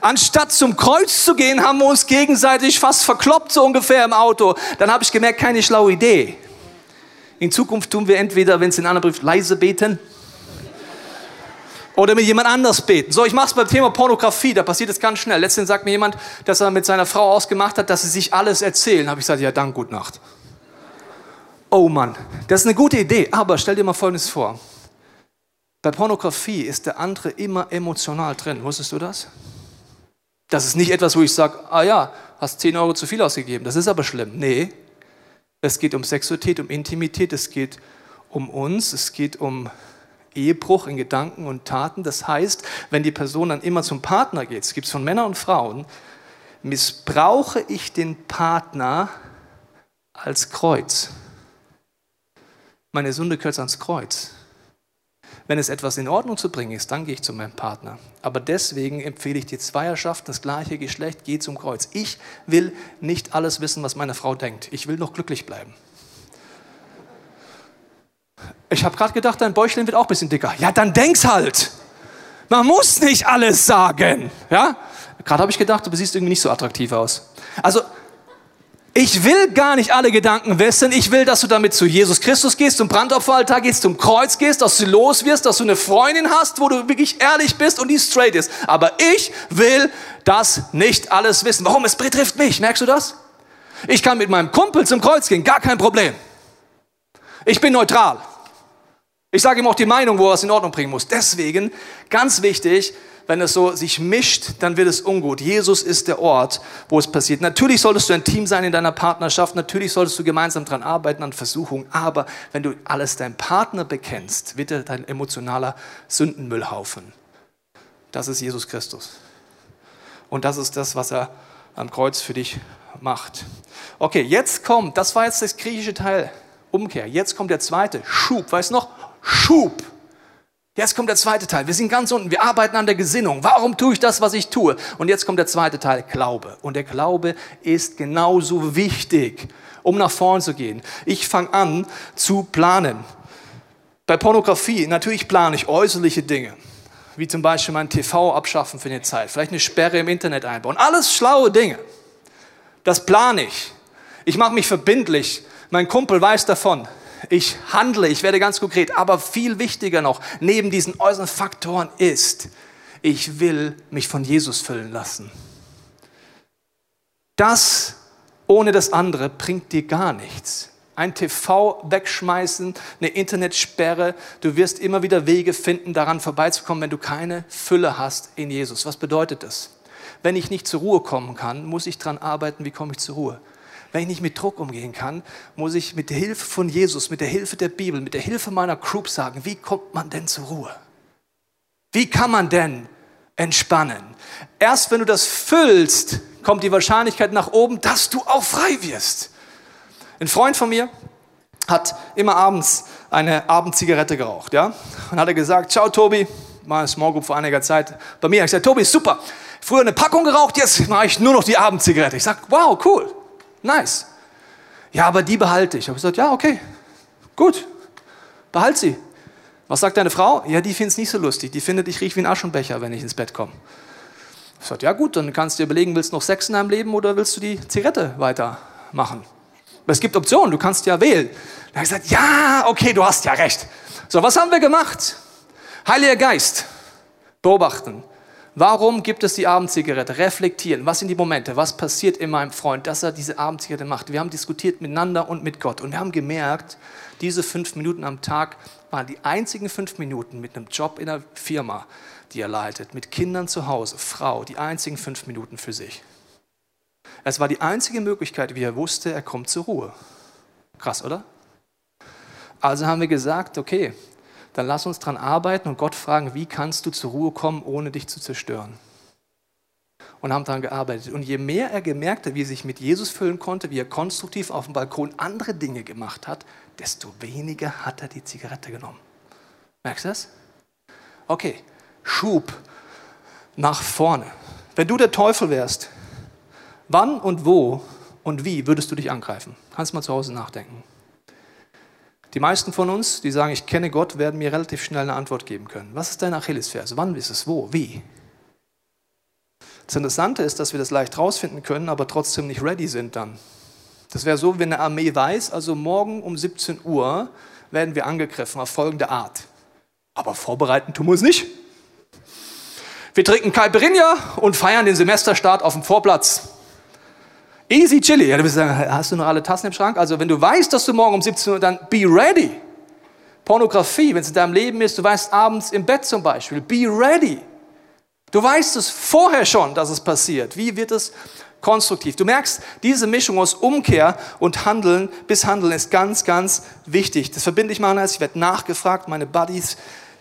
Anstatt zum Kreuz zu gehen, haben wir uns gegenseitig fast verkloppt, so ungefähr im Auto. Dann habe ich gemerkt, keine schlaue Idee. In Zukunft tun wir entweder, wenn es in einer Brief leise beten oder mit jemand anders beten. So, ich mache es beim Thema Pornografie, da passiert es ganz schnell. Letztens sagt mir jemand, dass er mit seiner Frau ausgemacht hat, dass sie sich alles erzählen. Habe ich gesagt, ja, dann gut Nacht. Oh Mann, das ist eine gute Idee, aber stell dir mal Folgendes vor. Bei Pornografie ist der andere immer emotional drin. Wusstest du das? Das ist nicht etwas, wo ich sage, ah ja, hast 10 Euro zu viel ausgegeben. Das ist aber schlimm. Nee, es geht um Sexualität, um Intimität, es geht um uns, es geht um Ehebruch in Gedanken und Taten. Das heißt, wenn die Person dann immer zum Partner geht, es gibt es von Männern und Frauen, missbrauche ich den Partner als Kreuz. Meine Sünde gehört ans Kreuz. Wenn es etwas in Ordnung zu bringen ist, dann gehe ich zu meinem Partner. Aber deswegen empfehle ich die Zweierschaft, das gleiche Geschlecht, geht zum Kreuz. Ich will nicht alles wissen, was meine Frau denkt. Ich will noch glücklich bleiben. Ich habe gerade gedacht, dein Bäuchlein wird auch ein bisschen dicker. Ja, dann denk's halt. Man muss nicht alles sagen. Ja? Gerade habe ich gedacht, du siehst irgendwie nicht so attraktiv aus. Also, ich will gar nicht alle Gedanken wissen. Ich will, dass du damit zu Jesus Christus gehst, zum Brandopferaltar gehst, zum Kreuz gehst, dass du los wirst, dass du eine Freundin hast, wo du wirklich ehrlich bist und die straight ist. Aber ich will das nicht alles wissen. Warum? Es betrifft mich. Merkst du das? Ich kann mit meinem Kumpel zum Kreuz gehen, gar kein Problem. Ich bin neutral. Ich sage ihm auch die Meinung, wo er es in Ordnung bringen muss. Deswegen, ganz wichtig, wenn es so sich mischt, dann wird es ungut. Jesus ist der Ort, wo es passiert. Natürlich solltest du ein Team sein in deiner Partnerschaft, natürlich solltest du gemeinsam daran arbeiten, an Versuchungen, aber wenn du alles deinem Partner bekennst, wird er dein emotionaler Sündenmüllhaufen. Das ist Jesus Christus. Und das ist das, was er am Kreuz für dich macht. Okay, jetzt kommt, das war jetzt das griechische Teil Umkehr. Jetzt kommt der zweite, Schub. Weißt du noch? Schub. Jetzt kommt der zweite Teil. Wir sind ganz unten. Wir arbeiten an der Gesinnung. Warum tue ich das, was ich tue? Und jetzt kommt der zweite Teil, Glaube. Und der Glaube ist genauso wichtig, um nach vorn zu gehen. Ich fange an zu planen. Bei Pornografie, natürlich plane ich äußerliche Dinge. Wie zum Beispiel mein TV abschaffen für eine Zeit. Vielleicht eine Sperre im Internet einbauen. Alles schlaue Dinge. Das plane ich. Ich mache mich verbindlich mein Kumpel weiß davon. Ich handle, ich werde ganz konkret. Aber viel wichtiger noch, neben diesen äußeren Faktoren ist, ich will mich von Jesus füllen lassen. Das ohne das andere bringt dir gar nichts. Ein TV wegschmeißen, eine Internetsperre, du wirst immer wieder Wege finden, daran vorbeizukommen, wenn du keine Fülle hast in Jesus. Was bedeutet das? Wenn ich nicht zur Ruhe kommen kann, muss ich daran arbeiten, wie komme ich zur Ruhe. Wenn ich nicht mit Druck umgehen kann, muss ich mit der Hilfe von Jesus, mit der Hilfe der Bibel, mit der Hilfe meiner Group sagen, wie kommt man denn zur Ruhe? Wie kann man denn entspannen? Erst wenn du das füllst, kommt die Wahrscheinlichkeit nach oben, dass du auch frei wirst. Ein Freund von mir hat immer abends eine Abendzigarette geraucht, ja? Und hat er gesagt, ciao Tobi, mal Small Group vor einiger Zeit bei mir. Ich gesagt, Tobi, super. Früher eine Packung geraucht, jetzt mache ich nur noch die Abendzigarette. Ich sage, wow, cool, nice. Ja, aber die behalte ich. Ich habe gesagt, ja, okay, gut, behalt sie. Was sagt deine Frau? Ja, die findet es nicht so lustig. Die findet, ich rieche wie ein Aschenbecher, wenn ich ins Bett komme. Ich sage, ja gut, dann kannst du dir überlegen, willst du noch Sex in deinem Leben oder willst du die Zigarette weitermachen? Es gibt Optionen, du kannst ja wählen. Da habe ich gesagt, ja, okay, du hast ja recht. So, was haben wir gemacht? Heiliger Geist, beobachten. Warum gibt es die Abendzigarette? Reflektieren. Was sind die Momente? Was passiert in meinem Freund, dass er diese Abendzigarette macht? Wir haben diskutiert miteinander und mit Gott. Und wir haben gemerkt, diese fünf Minuten am Tag waren die einzigen fünf Minuten mit einem Job in der Firma, die er leitet, mit Kindern zu Hause, Frau, die einzigen fünf Minuten für sich. Es war die einzige Möglichkeit, wie er wusste, er kommt zur Ruhe. Krass, oder? Also haben wir gesagt, okay, dann lass uns daran arbeiten und Gott fragen, wie kannst du zur Ruhe kommen, ohne dich zu zerstören? Und haben daran gearbeitet. Und je mehr er gemerkt hat, wie er sich mit Jesus füllen konnte, wie er konstruktiv auf dem Balkon andere Dinge gemacht hat, desto weniger hat er die Zigarette genommen. Merkst du das? Okay, Schub nach vorne. Wenn du der Teufel wärst, wann und wo und wie würdest du dich angreifen? Kannst mal zu Hause nachdenken. Die meisten von uns, die sagen, ich kenne Gott, werden mir relativ schnell eine Antwort geben können. Was ist deine Achillesferse? Wann ist es? Wo? Wie? Das Interessante ist, dass wir das leicht rausfinden können, aber trotzdem nicht ready sind dann. Das wäre so, wenn eine Armee weiß, also morgen um 17 Uhr werden wir angegriffen auf folgende Art. Aber vorbereiten tun wir uns nicht. Wir trinken Caipirinha und feiern den Semesterstart auf dem Vorplatz. Easy chilly. Ja, du wirst sagen, hast du noch alle Tassen im Schrank? Also wenn du weißt, dass du morgen um 17 Uhr, dann be ready. Pornografie, wenn es in deinem Leben ist, du weißt abends im Bett zum Beispiel, be ready. Du weißt es vorher schon, dass es passiert. Wie wird es konstruktiv? Du merkst, diese Mischung aus Umkehr und Handeln bis Handeln ist ganz, ganz wichtig. Das verbinde ich mal, ich werde nachgefragt, meine Buddies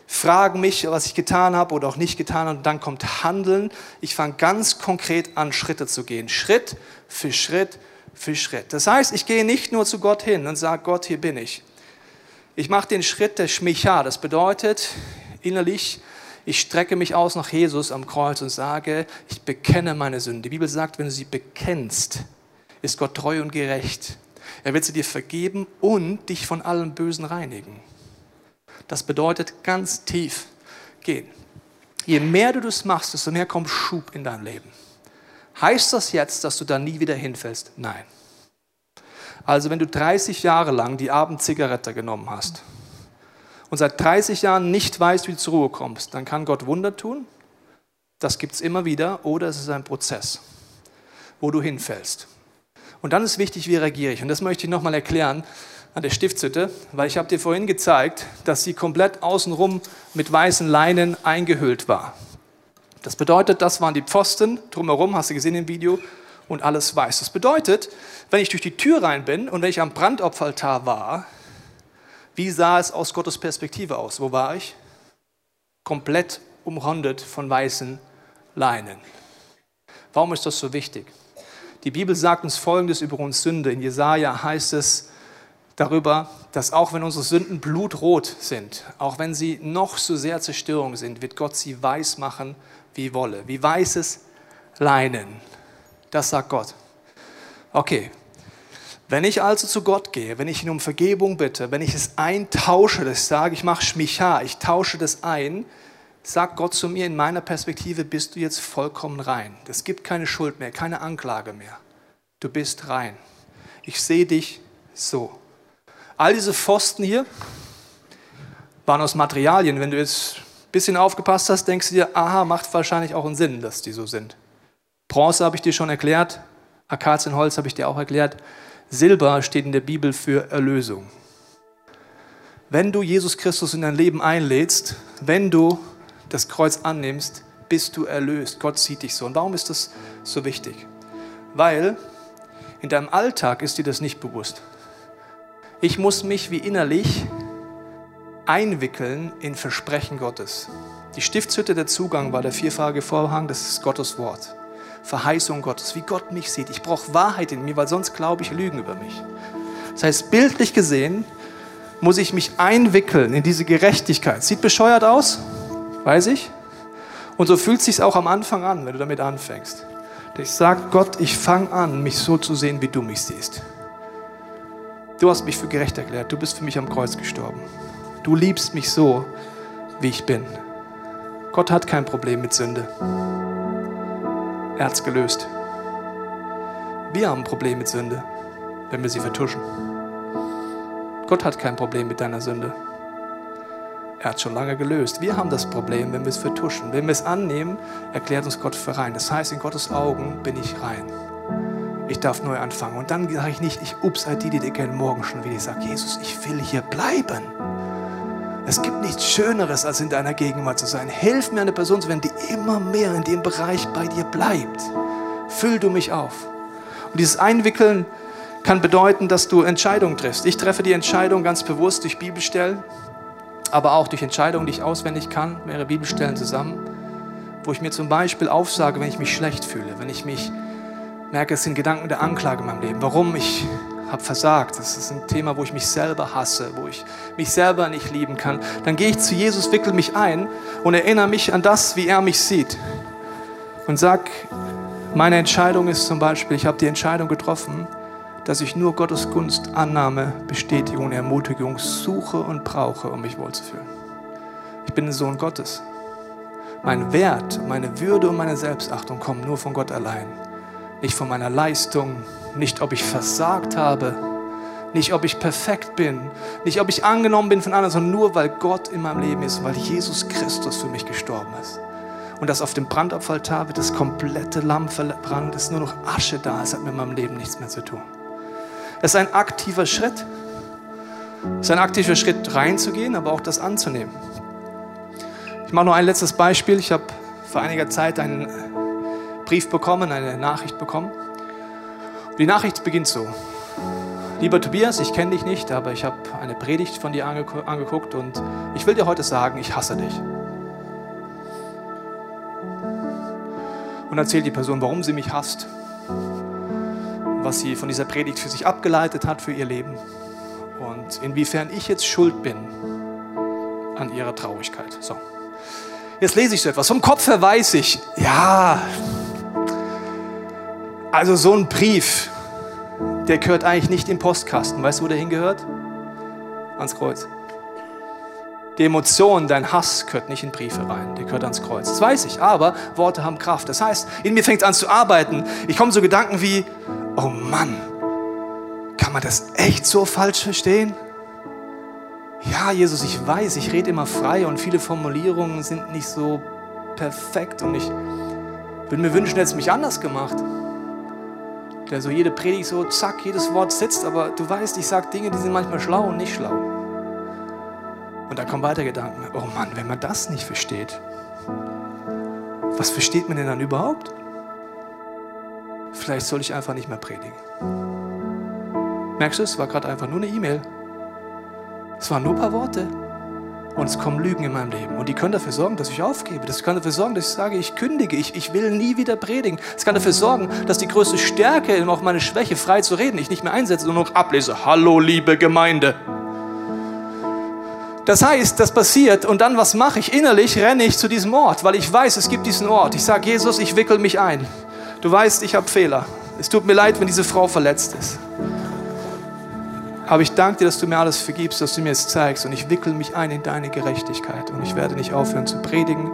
fragen mich, was ich getan habe oder auch nicht getan habe. Und dann kommt Handeln. Ich fange ganz konkret an, Schritte zu gehen. Schritt für Schritt für Schritt. Das heißt, ich gehe nicht nur zu Gott hin und sage, Gott, hier bin ich. Ich mache den Schritt der Schmicha. Das bedeutet innerlich, ich strecke mich aus nach Jesus am Kreuz und sage, ich bekenne meine Sünde. Die Bibel sagt, wenn du sie bekennst, ist Gott treu und gerecht. Er wird sie dir vergeben und dich von allem Bösen reinigen. Das bedeutet ganz tief gehen. Je mehr du das machst, desto mehr kommt Schub in dein Leben. Heißt das jetzt, dass du da nie wieder hinfällst? Nein. Also wenn du 30 Jahre lang die Abendzigarette genommen hast und seit 30 Jahren nicht weißt, wie du zur Ruhe kommst, dann kann Gott Wunder tun. Das gibt es immer wieder. Oder es ist ein Prozess, wo du hinfällst. Und dann ist wichtig, wie reagiere ich. Und das möchte ich nochmal erklären an der Stiftshütte, weil ich habe dir vorhin gezeigt, dass sie komplett außenrum mit weißen Leinen eingehüllt war. Das bedeutet, das waren die Pfosten drumherum, hast du gesehen im Video, und alles weiß. Das bedeutet, wenn ich durch die Tür rein bin und wenn ich am Brandopferaltar war, wie sah es aus Gottes Perspektive aus? Wo war ich? Komplett umrundet von weißen Leinen. Warum ist das so wichtig? Die Bibel sagt uns Folgendes über uns Sünde. In Jesaja heißt es, darüber, dass auch wenn unsere Sünden blutrot sind, auch wenn sie noch so sehr Zerstörung sind, wird Gott sie weiß machen wie Wolle, wie weißes Leinen. Das sagt Gott. Okay, wenn ich also zu Gott gehe, wenn ich ihn um Vergebung bitte, wenn ich es eintausche, das sage, ich mache Schmicha, ich tausche das ein, sagt Gott zu mir, in meiner Perspektive bist du jetzt vollkommen rein. Es gibt keine Schuld mehr, keine Anklage mehr. Du bist rein. Ich sehe dich so. All diese Pfosten hier waren aus Materialien. Wenn du jetzt ein bisschen aufgepasst hast, denkst du dir, aha, macht wahrscheinlich auch einen Sinn, dass die so sind. Bronze habe ich dir schon erklärt, Akazienholz habe ich dir auch erklärt. Silber steht in der Bibel für Erlösung. Wenn du Jesus Christus in dein Leben einlädst, wenn du das Kreuz annimmst, bist du erlöst. Gott sieht dich so. Und warum ist das so wichtig? Weil in deinem Alltag ist dir das nicht bewusst. Ich muss mich wie innerlich einwickeln in Versprechen Gottes. Die Stiftshütte, der Zugang war der vierfarbige Vorhang, das ist Gottes Wort. Verheißung Gottes, wie Gott mich sieht. Ich brauche Wahrheit in mir, weil sonst glaube ich Lügen über mich. Das heißt, bildlich gesehen muss ich mich einwickeln in diese Gerechtigkeit. Sieht bescheuert aus, weiß ich. Und so fühlt es sich auch am Anfang an, wenn du damit anfängst. Ich sage Gott, ich fange an, mich so zu sehen, wie du mich siehst. Du hast mich für gerecht erklärt. Du bist für mich am Kreuz gestorben. Du liebst mich so, wie ich bin. Gott hat kein Problem mit Sünde. Er hat es gelöst. Wir haben ein Problem mit Sünde, wenn wir sie vertuschen. Gott hat kein Problem mit deiner Sünde. Er hat schon lange gelöst. Wir haben das Problem, wenn wir es vertuschen. Wenn wir es annehmen, erklärt uns Gott für rein. Das heißt, in Gottes Augen bin ich rein. Ich darf neu anfangen. Und dann sage ich nicht, ich ups, die, die kennen morgen schon wieder. Ich sage, Jesus, ich will hier bleiben. Es gibt nichts Schöneres, als in deiner Gegenwart zu sein. Hilf mir, eine Person zu werden, die immer mehr in dem Bereich bei dir bleibt. Füll du mich auf. Und dieses Einwickeln kann bedeuten, dass du Entscheidungen triffst. Ich treffe die Entscheidung ganz bewusst durch Bibelstellen, aber auch durch Entscheidungen, die ich auswendig kann, mehrere Bibelstellen zusammen, wo ich mir zum Beispiel aufsage, wenn ich mich schlecht fühle, wenn ich mich merke, es sind Gedanken der Anklage in meinem Leben, warum ich habe versagt. Das ist ein Thema, wo ich mich selber hasse, wo ich mich selber nicht lieben kann. Dann gehe ich zu Jesus, wickel mich ein und erinnere mich an das, wie er mich sieht. Und sag, meine Entscheidung ist zum Beispiel, ich habe die Entscheidung getroffen, dass ich nur Gottes Gunst, Annahme, Bestätigung, Ermutigung suche und brauche, um mich wohlzufühlen. Ich bin ein Sohn Gottes. Mein Wert, meine Würde und meine Selbstachtung kommen nur von Gott allein. Nicht von meiner Leistung, nicht ob ich versagt habe, nicht ob ich perfekt bin, nicht ob ich angenommen bin von anderen, sondern nur weil Gott in meinem Leben ist, weil Jesus Christus für mich gestorben ist. Und dass auf dem Brandopferaltar wird das komplette Lamm verbrannt, ist nur noch Asche da, es hat mit meinem Leben nichts mehr zu tun. Es ist ein aktiver Schritt. Es ist ein aktiver Schritt reinzugehen, aber auch das anzunehmen. Ich mache noch ein letztes Beispiel. Ich habe vor einiger Zeit einen Brief bekommen, eine Nachricht bekommen. Die Nachricht beginnt so. Lieber Tobias, ich kenne dich nicht, aber ich habe eine Predigt von dir angeguckt und ich will dir heute sagen, ich hasse dich. Und erzählt die Person, warum sie mich hasst, was sie von dieser Predigt für sich abgeleitet hat für ihr Leben und inwiefern ich jetzt schuld bin an ihrer Traurigkeit. So. Jetzt lese ich so etwas. Vom Kopf her weiß ich, ja, also so ein Brief, der gehört eigentlich nicht den Postkasten. Weißt du, wo der hingehört? Ans Kreuz. Die Emotion, dein Hass gehört nicht in Briefe rein, der gehört ans Kreuz. Das weiß ich, aber Worte haben Kraft. Das heißt, in mir fängt es an zu arbeiten. Ich komme so Gedanken wie, oh Mann, kann man das echt so falsch verstehen? Ja, Jesus, ich weiß, ich rede immer frei und viele Formulierungen sind nicht so perfekt und ich würde mir wünschen, hätte es mich anders gemacht der so jede Predigt so zack, jedes Wort sitzt, aber du weißt, ich sage Dinge, die sind manchmal schlau und nicht schlau. Und dann kommen weiter Gedanken, oh Mann, wenn man das nicht versteht, was versteht man denn dann überhaupt? Vielleicht soll ich einfach nicht mehr predigen. Merkst du, es war gerade einfach nur eine E-Mail. Es waren nur ein paar Worte. Und es kommen Lügen in meinem Leben. Und die können dafür sorgen, dass ich aufgebe. Das kann dafür sorgen, dass ich sage, ich kündige, ich, ich will nie wieder predigen. Es kann dafür sorgen, dass die größte Stärke, auch meine Schwäche, frei zu reden, ich nicht mehr einsetze, sondern noch ablese. Hallo, liebe Gemeinde. Das heißt, das passiert und dann was mache ich? Innerlich renne ich zu diesem Ort, weil ich weiß, es gibt diesen Ort. Ich sage, Jesus, ich wickel mich ein. Du weißt, ich habe Fehler. Es tut mir leid, wenn diese Frau verletzt ist. Aber ich danke dir, dass du mir alles vergibst, dass du mir es zeigst und ich wickel mich ein in deine Gerechtigkeit und ich werde nicht aufhören zu predigen.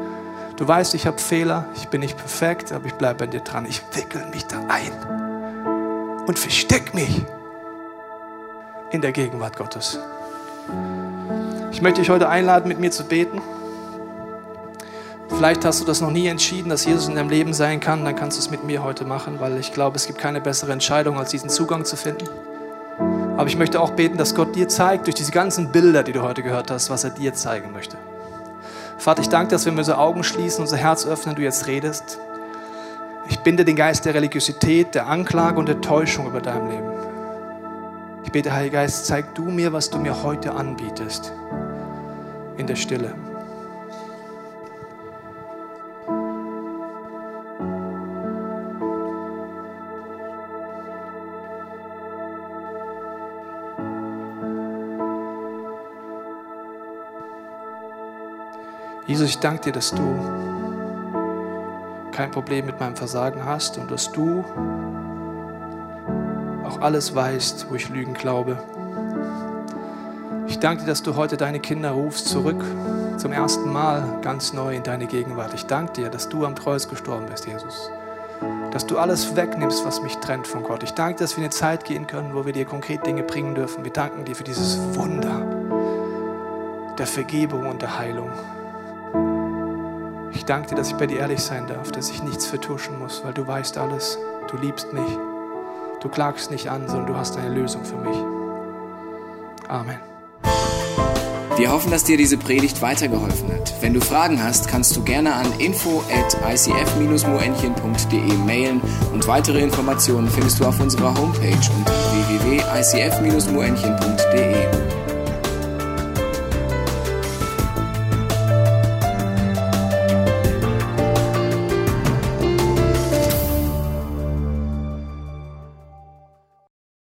Du weißt, ich habe Fehler, ich bin nicht perfekt, aber ich bleibe bei dir dran. Ich wickel mich da ein und versteck mich in der Gegenwart Gottes. Ich möchte dich heute einladen, mit mir zu beten. Vielleicht hast du das noch nie entschieden, dass Jesus in deinem Leben sein kann, dann kannst du es mit mir heute machen, weil ich glaube, es gibt keine bessere Entscheidung, als diesen Zugang zu finden. Aber ich möchte auch beten, dass Gott dir zeigt, durch diese ganzen Bilder, die du heute gehört hast, was er dir zeigen möchte. Vater, ich danke, dass wir unsere Augen schließen, unser Herz öffnen, du jetzt redest. Ich binde den Geist der Religiosität, der Anklage und der Täuschung über deinem Leben. Ich bete, Heiliger Geist, zeig du mir, was du mir heute anbietest. In der Stille. Jesus, ich danke dir, dass du kein Problem mit meinem Versagen hast und dass du auch alles weißt, wo ich Lügen glaube. Ich danke dir, dass du heute deine Kinder rufst zurück zum ersten Mal ganz neu in deine Gegenwart. Ich danke dir, dass du am Kreuz gestorben bist, Jesus. Dass du alles wegnimmst, was mich trennt von Gott. Ich danke, dir, dass wir in eine Zeit gehen können, wo wir dir konkret Dinge bringen dürfen. Wir danken dir für dieses Wunder der Vergebung und der Heilung. Danke dir, dass ich bei dir ehrlich sein darf, dass ich nichts vertuschen muss, weil du weißt alles. Du liebst mich. Du klagst nicht an, sondern du hast eine Lösung für mich. Amen. Wir hoffen, dass dir diese Predigt weitergeholfen hat. Wenn du Fragen hast, kannst du gerne an info at icf-moenchen.de mailen und weitere Informationen findest du auf unserer Homepage unter www.icf-moenchen.de.